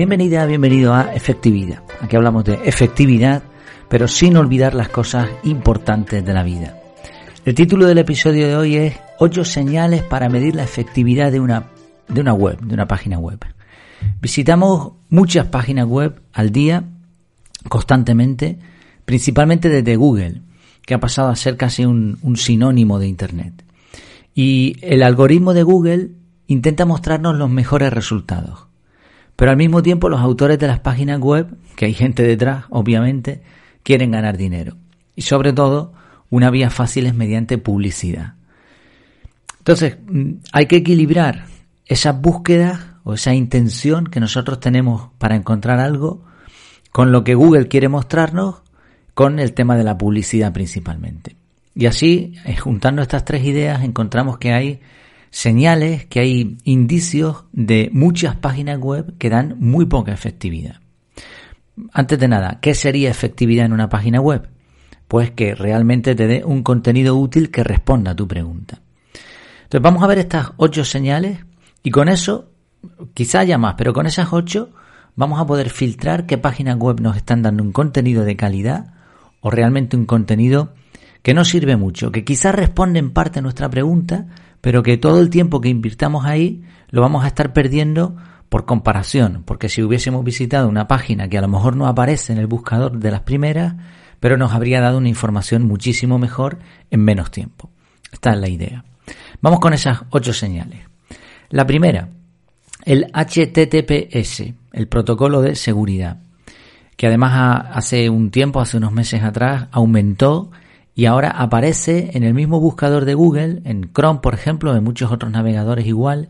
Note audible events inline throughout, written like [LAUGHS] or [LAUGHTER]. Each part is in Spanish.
Bienvenida, bienvenido a Efectividad. Aquí hablamos de efectividad, pero sin olvidar las cosas importantes de la vida. El título del episodio de hoy es 8 señales para medir la efectividad de una, de una web, de una página web. Visitamos muchas páginas web al día, constantemente, principalmente desde Google, que ha pasado a ser casi un, un sinónimo de Internet. Y el algoritmo de Google intenta mostrarnos los mejores resultados. Pero al mismo tiempo los autores de las páginas web, que hay gente detrás, obviamente, quieren ganar dinero. Y sobre todo, una vía fácil es mediante publicidad. Entonces, mm, hay que equilibrar esas búsquedas o esa intención que nosotros tenemos para encontrar algo con lo que Google quiere mostrarnos con el tema de la publicidad principalmente. Y así, eh, juntando estas tres ideas, encontramos que hay señales que hay indicios de muchas páginas web que dan muy poca efectividad. Antes de nada, ¿qué sería efectividad en una página web? Pues que realmente te dé un contenido útil que responda a tu pregunta. Entonces vamos a ver estas ocho señales y con eso, quizá haya más, pero con esas ocho vamos a poder filtrar qué páginas web nos están dando un contenido de calidad o realmente un contenido que no sirve mucho, que quizás responde en parte a nuestra pregunta, pero que todo el tiempo que invirtamos ahí lo vamos a estar perdiendo por comparación, porque si hubiésemos visitado una página que a lo mejor no aparece en el buscador de las primeras, pero nos habría dado una información muchísimo mejor en menos tiempo. Esta es la idea. Vamos con esas ocho señales. La primera, el HTTPS, el protocolo de seguridad, que además hace un tiempo, hace unos meses atrás, aumentó y ahora aparece en el mismo buscador de Google, en Chrome por ejemplo, en muchos otros navegadores igual,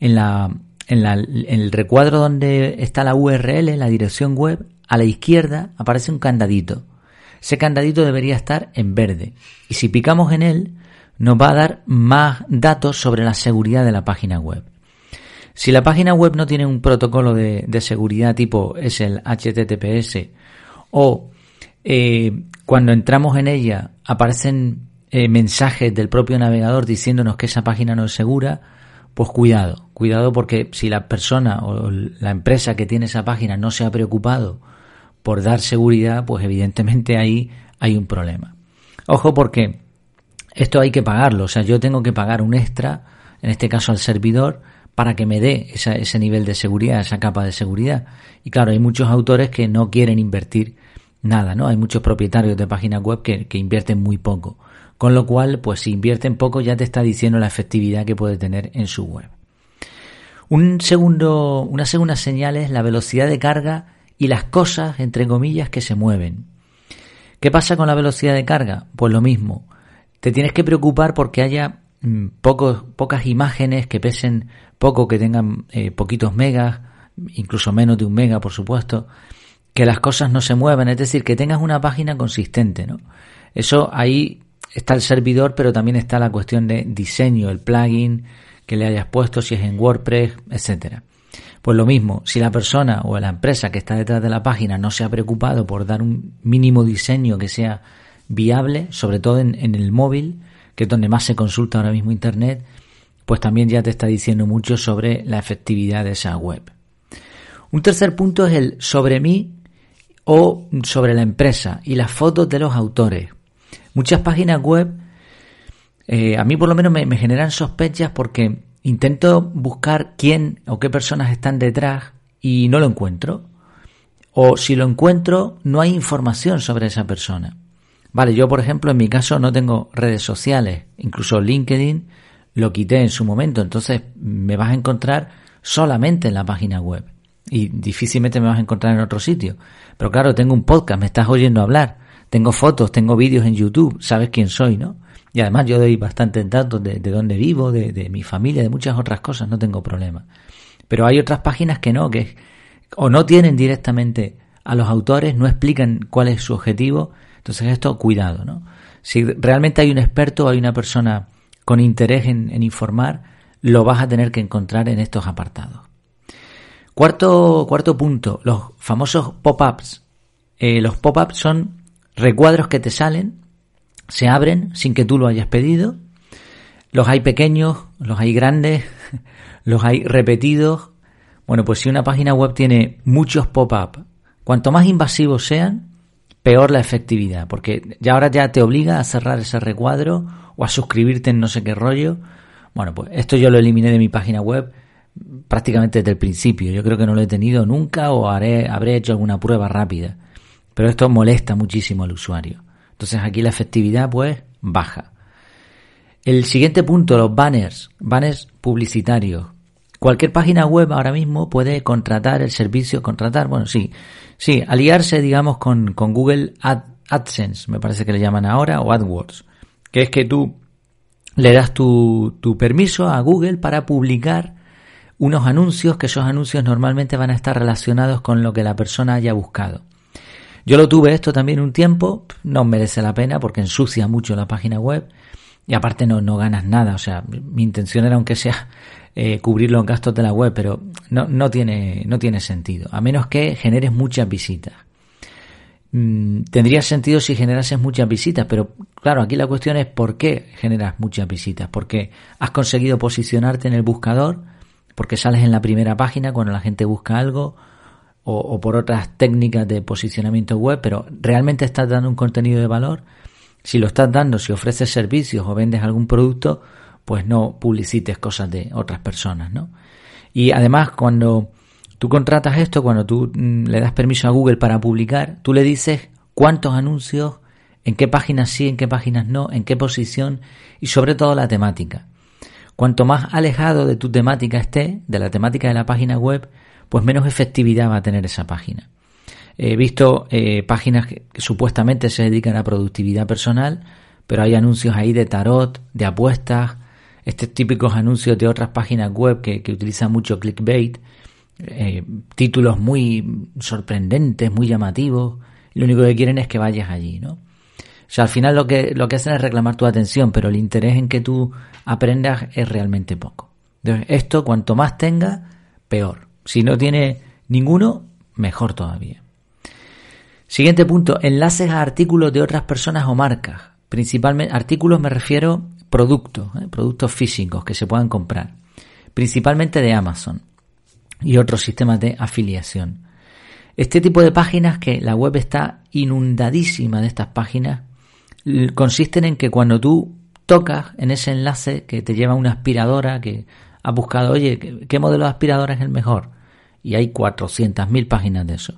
en, la, en, la, en el recuadro donde está la URL, la dirección web, a la izquierda aparece un candadito. Ese candadito debería estar en verde. Y si picamos en él, nos va a dar más datos sobre la seguridad de la página web. Si la página web no tiene un protocolo de, de seguridad tipo es el HTTPS o eh, cuando entramos en ella aparecen eh, mensajes del propio navegador diciéndonos que esa página no es segura, pues cuidado, cuidado porque si la persona o la empresa que tiene esa página no se ha preocupado por dar seguridad, pues evidentemente ahí hay un problema. Ojo porque esto hay que pagarlo, o sea, yo tengo que pagar un extra, en este caso al servidor, para que me dé ese nivel de seguridad, esa capa de seguridad. Y claro, hay muchos autores que no quieren invertir nada, ¿no? Hay muchos propietarios de páginas web que, invierten muy poco. Con lo cual, pues si invierten poco ya te está diciendo la efectividad que puede tener en su web. Un segundo, una segunda señal es la velocidad de carga y las cosas, entre comillas, que se mueven. ¿Qué pasa con la velocidad de carga? Pues lo mismo. Te tienes que preocupar porque haya mm, pocos, pocas imágenes que pesen poco, que tengan eh, poquitos megas, incluso menos de un mega, por supuesto, que las cosas no se muevan, es decir, que tengas una página consistente, ¿no? Eso ahí está el servidor, pero también está la cuestión de diseño, el plugin que le hayas puesto, si es en WordPress, etcétera. Pues lo mismo, si la persona o la empresa que está detrás de la página no se ha preocupado por dar un mínimo diseño que sea viable, sobre todo en, en el móvil, que es donde más se consulta ahora mismo Internet, pues también ya te está diciendo mucho sobre la efectividad de esa web. Un tercer punto es el sobre mí o sobre la empresa y las fotos de los autores. Muchas páginas web, eh, a mí por lo menos me, generan sospechas porque intento buscar quién o qué personas están detrás y no lo encuentro. O si lo encuentro, no hay información sobre esa persona. Vale, yo por ejemplo en mi caso no tengo redes sociales, incluso LinkedIn lo quité en su momento, entonces me vas a encontrar solamente en la página web y difícilmente me vas a encontrar en otro sitio. Pero claro, tengo un podcast, me estás oyendo hablar, tengo fotos, tengo vídeos en YouTube, sabes quién soy, ¿no? Y además yo doy bastantes datos de, de dónde vivo, de, de, mi familia, de muchas otras cosas, no tengo problema. Pero hay otras páginas que no, que o no tienen directamente a los autores, no explican cuál es su objetivo. Entonces esto, cuidado, ¿no? Si realmente hay un experto, hay una persona con interés en, en informar, lo vas a tener que encontrar en estos apartados. Cuarto, cuarto punto, los famosos pop-ups. Eh, los pop-ups son recuadros que te salen, se abren sin que tú lo hayas pedido. Los hay pequeños, los hay grandes, [LAUGHS] los hay repetidos. Bueno, pues si una página web tiene muchos pop-up, cuanto más invasivos sean, peor la efectividad, porque ya ahora ya te obliga a cerrar ese recuadro o a suscribirte en no sé qué rollo. Bueno, pues esto yo lo eliminé de mi página web prácticamente desde el principio. Yo creo que no lo he tenido nunca o haré, habré hecho alguna prueba rápida. Pero esto molesta muchísimo al usuario. Entonces aquí la efectividad pues baja. El siguiente punto, los banners, banners publicitarios. Cualquier página web ahora mismo puede contratar el servicio, contratar, bueno, sí, sí, aliarse, digamos, con, con Google AdSense, me parece que le llaman ahora, o AdWords, que es que tú le das tu, tu permiso a Google para publicar unos anuncios, que esos anuncios normalmente van a estar relacionados con lo que la persona haya buscado. Yo lo tuve esto también un tiempo, no merece la pena porque ensucia mucho la página web y aparte no, no ganas nada. O sea, mi intención era aunque sea eh, cubrir los gastos de la web, pero no, no, tiene, no tiene sentido, a menos que generes muchas visitas. Mm, tendría sentido si generases muchas visitas, pero claro, aquí la cuestión es por qué generas muchas visitas, porque has conseguido posicionarte en el buscador, porque sales en la primera página cuando la gente busca algo, o, por otras técnicas de posicionamiento web, pero realmente estás dando un contenido de valor. Si lo estás dando, si ofreces servicios o vendes algún producto, pues no publicites cosas de otras personas, ¿no? Y además, cuando tú contratas esto, cuando tú mm, le das permiso a Google para publicar, tú le dices cuántos anuncios, en qué páginas sí, en qué páginas no, en qué posición y sobre todo la temática. Cuanto más alejado de tu temática esté, de la temática de la página web, pues menos efectividad va a tener esa página. He visto eh, páginas que, supuestamente se dedican a productividad personal, pero hay anuncios ahí de tarot, de apuestas, estos típicos anuncios de otras páginas web que, utilizan mucho clickbait, eh, títulos muy sorprendentes, muy llamativos, y lo único que quieren es que vayas allí, ¿no? Sea, al final lo que, lo que hacen es reclamar tu atención, pero el interés en que tú aprendas es realmente poco. Entonces, esto cuanto más tenga, peor. Si no tiene ninguno, mejor todavía. Siguiente punto, enlaces a artículos de otras personas o marcas. Principalmente, artículos me refiero productos, ¿eh? productos físicos que se puedan comprar. Principalmente de Amazon y otros sistemas de afiliación. Este tipo de páginas que la web está inundadísima de estas páginas consisten en que cuando tú tocas en ese enlace que te lleva una aspiradora que has buscado, oye, ¿qué, modelo de aspiradora es el mejor? Y hay 400.000 páginas de eso.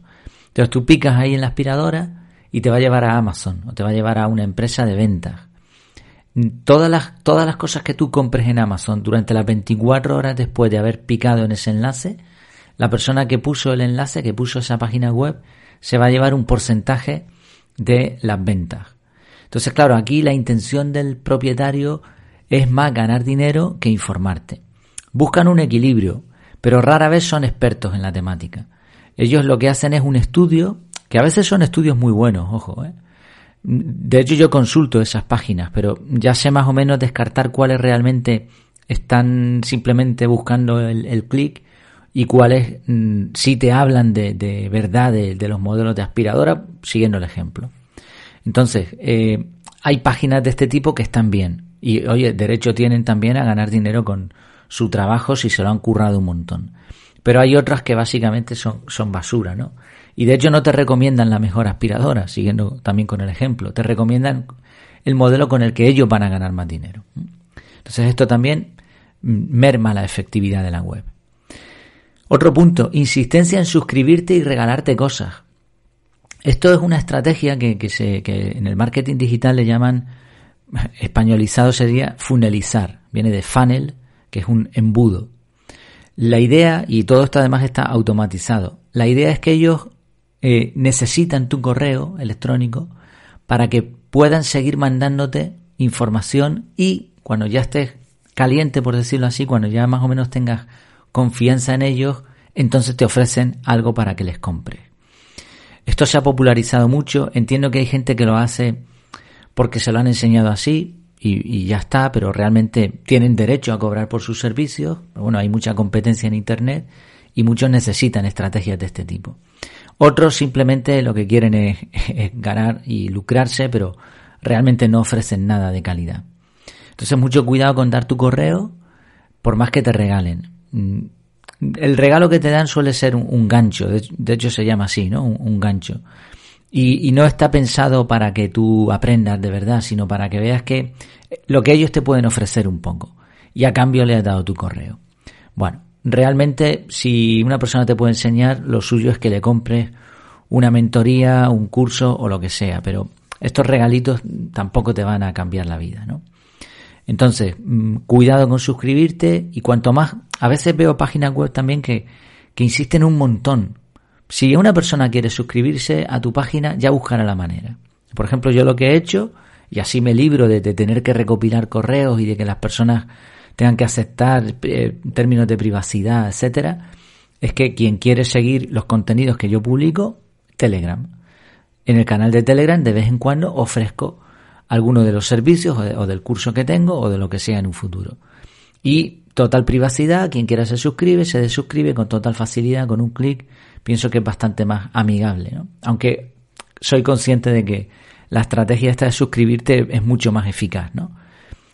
Entonces tú picas ahí en la aspiradora y te va a llevar a Amazon o te va a llevar a una empresa de ventas. Todas las, todas las cosas que tú compres en Amazon durante las 24 horas después de haber picado en ese enlace, la persona que puso el enlace, que puso esa página web, se va a llevar un porcentaje de las ventas. Entonces, claro, aquí la intención del propietario es más ganar dinero que informarte. Buscan un equilibrio, pero rara vez son expertos en la temática. Ellos lo que hacen es un estudio, que a veces son estudios muy buenos, ojo, ¿eh? De hecho, yo consulto esas páginas, pero ya sé más o menos descartar cuáles realmente están simplemente buscando el, clic y cuáles mm, sí te hablan de, verdad de, los modelos de aspiradora, siguiendo el ejemplo. Entonces, eh, hay páginas de este tipo que están bien. Y, oye, derecho tienen también a ganar dinero con, su trabajo si se lo han currado un montón. Pero hay otras que básicamente son, son basura, ¿no? Y de hecho no te recomiendan la mejor aspiradora, siguiendo también con el ejemplo. Te recomiendan el modelo con el que ellos van a ganar más dinero. Entonces esto también merma la efectividad de la web. Otro punto, insistencia en suscribirte y regalarte cosas. Esto es una estrategia que, que, se, que en el marketing digital le llaman, españolizado sería funelizar. Viene de funnel, que es un embudo. La idea, y todo esto además está automatizado, la idea es que ellos eh, necesitan tu correo electrónico para que puedan seguir mandándote información y cuando ya estés caliente, por decirlo así, cuando ya más o menos tengas confianza en ellos, entonces te ofrecen algo para que les compres. Esto se ha popularizado mucho, entiendo que hay gente que lo hace porque se lo han enseñado así, y, ya está, pero realmente tienen derecho a cobrar por sus servicios. Bueno, hay mucha competencia en Internet y muchos necesitan estrategias de este tipo. Otros simplemente lo que quieren es, [LAUGHS] ganar y lucrarse, pero realmente no ofrecen nada de calidad. Entonces, mucho cuidado con dar tu correo, por más que te regalen. El regalo que te dan suele ser un, gancho, de, hecho se llama así, ¿no? Un, gancho. Y, y, no está pensado para que tú aprendas de verdad, sino para que veas que lo que ellos te pueden ofrecer un poco. Y a cambio le has dado tu correo. Bueno, realmente si una persona te puede enseñar, lo suyo es que le compres una mentoría, un curso o lo que sea, pero estos regalitos tampoco te van a cambiar la vida, ¿no? Entonces, mm, cuidado con suscribirte y cuanto más, a veces veo páginas web también que, que insisten un montón. Si una persona quiere suscribirse a tu página, ya buscará la manera. Por ejemplo, yo lo que he hecho, y así me libro de, tener que recopilar correos y de que las personas tengan que aceptar eh, términos de privacidad, etcétera, es que quien quiere seguir los contenidos que yo publico, Telegram. En el canal de Telegram de vez en cuando ofrezco alguno de los servicios o, del curso que tengo o de lo que sea en un futuro. Y total privacidad, quien quiera se suscribe, se desuscribe con total facilidad, con un clic. Pienso que es bastante más amigable, ¿no? Aunque soy consciente de que la estrategia esta de suscribirte es mucho más eficaz, ¿no?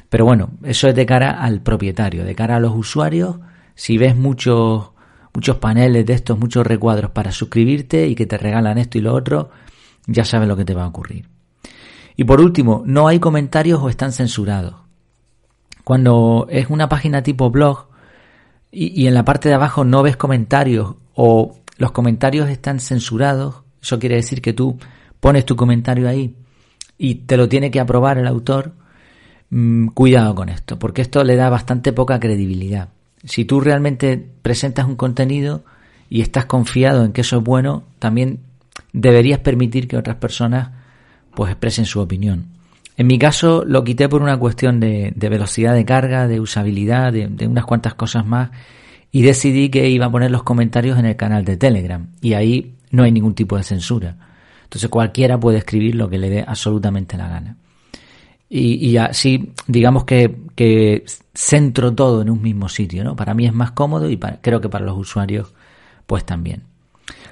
Pero bueno, eso es de cara al propietario, de cara a los usuarios. Si ves muchos, muchos paneles de estos, muchos recuadros para suscribirte y que te regalan esto y lo otro, ya sabes lo que te va a ocurrir. Y por último, no hay comentarios o están censurados. Cuando es una página tipo blog y, en la parte de abajo no ves comentarios o los comentarios están censurados, eso quiere decir que tú pones tu comentario ahí y te lo tiene que aprobar el autor, mm, cuidado con esto, porque esto le da bastante poca credibilidad. Si tú realmente presentas un contenido y estás confiado en que eso es bueno, también deberías permitir que otras personas pues expresen su opinión. En mi caso lo quité por una cuestión de, velocidad de carga, de usabilidad, de, unas cuantas cosas más y decidí que iba a poner los comentarios en el canal de Telegram y ahí no hay ningún tipo de censura. Entonces cualquiera puede escribir lo que le dé absolutamente la gana. Y, así, digamos que, que, centro todo en un mismo sitio, ¿no? Para mí es más cómodo y creo que para los usuarios, pues también.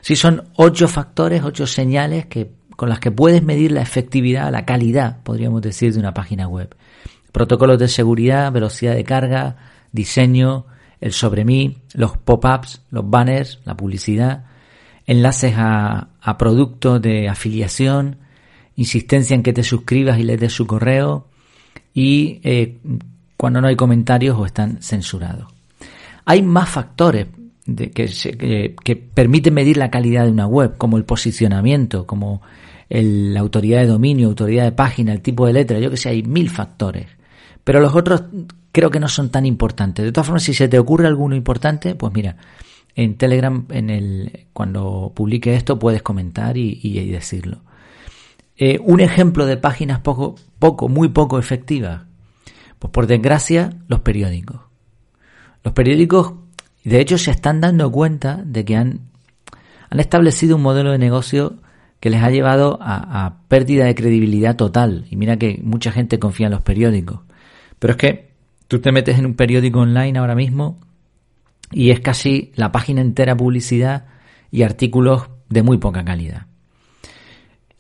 Si son ocho factores, ocho señales que con las que puedes medir la efectividad, la calidad, podríamos decir, de una página web. Protocolos de seguridad, velocidad de carga, diseño, el sobre mí, los pop-ups, los banners, la publicidad, enlaces a, productos de afiliación, insistencia en que te suscribas y le des su correo y eh, cuando no hay comentarios o están censurados. Hay más factores de que, que, permiten medir la calidad de una web, como el posicionamiento, como la autoridad de dominio, autoridad de página, el tipo de letra, yo que sé, hay mil factores. Pero los otros creo que no son tan importantes. De todas formas, si se te ocurre alguno importante, pues mira, en Telegram, en el, cuando publique esto, puedes comentar y, decirlo. Eh, un ejemplo de páginas poco, poco, muy poco efectivas. Pues por desgracia, los periódicos. Los periódicos, de hecho, se están dando cuenta de que han, han establecido un modelo de negocio que les ha llevado a, pérdida de credibilidad total. Y mira que mucha gente confía en los periódicos. Pero es que tú te metes en un periódico online ahora mismo y es casi la página entera publicidad y artículos de muy poca calidad.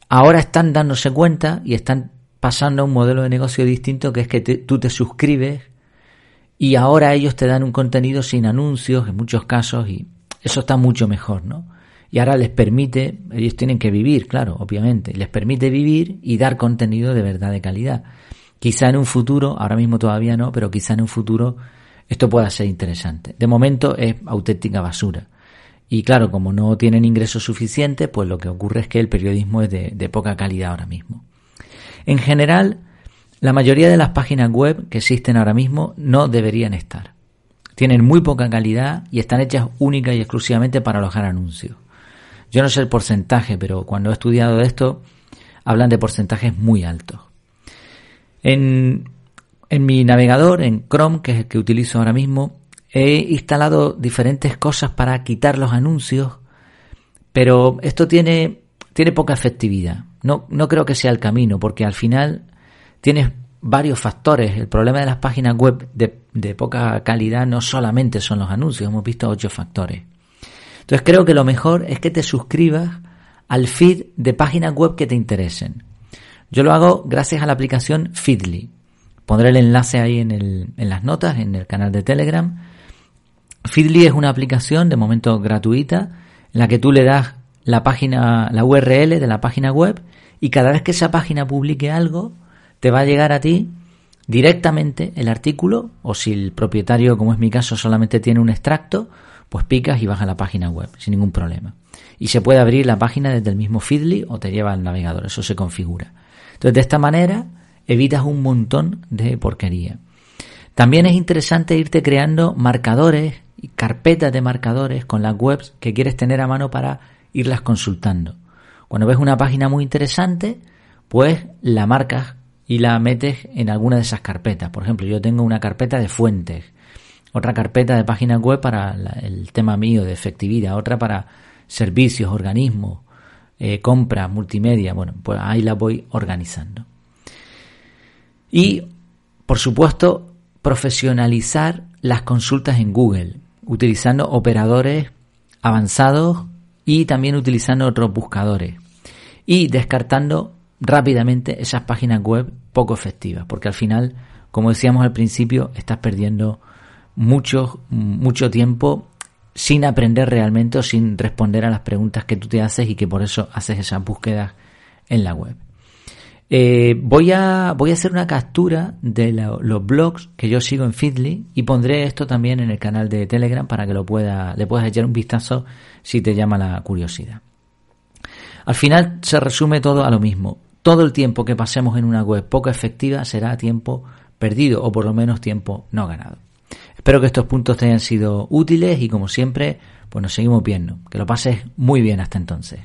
Ahora están dándose cuenta y están pasando a un modelo de negocio distinto que es que tú te suscribes y ahora ellos te dan un contenido sin anuncios en muchos casos y eso está mucho mejor, ¿no? Y ahora les permite, ellos tienen que vivir, claro, obviamente, les permite vivir y dar contenido de verdad de calidad. Quizá en un futuro, ahora mismo todavía no, pero quizá en un futuro esto pueda ser interesante. De momento es auténtica basura. Y claro, como no tienen ingresos suficientes, pues lo que ocurre es que el periodismo es de, poca calidad ahora mismo. En general, la mayoría de las páginas web que existen ahora mismo no deberían estar. Tienen muy poca calidad y están hechas única y exclusivamente para alojar anuncios. Yo no sé el porcentaje, pero cuando he estudiado esto, hablan de porcentajes muy altos. En, en mi navegador, en Chrome, que es el que utilizo ahora mismo, he instalado diferentes cosas para quitar los anuncios, pero esto tiene, tiene poca efectividad. No, no creo que sea el camino, porque al final tienes varios factores. El problema de las páginas web de, de poca calidad no solamente son los anuncios, hemos visto ocho factores. Entonces creo que lo mejor es que te suscribas al feed de páginas web que te interesen. Yo lo hago gracias a la aplicación Feedly. Pondré el enlace ahí en, las notas, en el canal de Telegram. Feedly es una aplicación de momento gratuita en la que tú le das la página, la URL de la página web y cada vez que esa página publique algo, te va a llegar a ti directamente el artículo o si el propietario, como es mi caso, solamente tiene un extracto, pues picas y vas a la página web sin ningún problema. Y se puede abrir la página desde el mismo Feedly o te lleva al navegador, eso se configura. Entonces, de esta manera evitas un montón de porquería. También es interesante irte creando marcadores y carpetas de marcadores con las webs que quieres tener a mano para irlas consultando. Cuando ves una página muy interesante, pues la marcas y la metes en alguna de esas carpetas. Por ejemplo, yo tengo una carpeta de fuentes, otra carpeta de páginas web para el tema mío de efectividad, otra para servicios, organismos, eh, compras, multimedia. Bueno, pues ahí la voy organizando. Y, por supuesto, profesionalizar las consultas en Google, utilizando operadores avanzados y también utilizando otros buscadores. Y descartando rápidamente esas páginas web poco efectivas, porque al final, como decíamos al principio, estás perdiendo mucho, mucho tiempo sin aprender realmente o sin responder a las preguntas que tú te haces y que por eso haces esas búsquedas en la web. Eh, voy, a, voy a hacer una captura de los blogs que yo sigo en Feedly y pondré esto también en el canal de Telegram para que lo pueda, le puedas echar un vistazo si te llama la curiosidad. Al final se resume todo a lo mismo. Todo el tiempo que pasemos en una web poco efectiva será tiempo perdido o por lo menos tiempo no ganado. Espero que estos puntos te hayan sido útiles y como siempre, pues nos seguimos viendo. Que lo pases muy bien hasta entonces.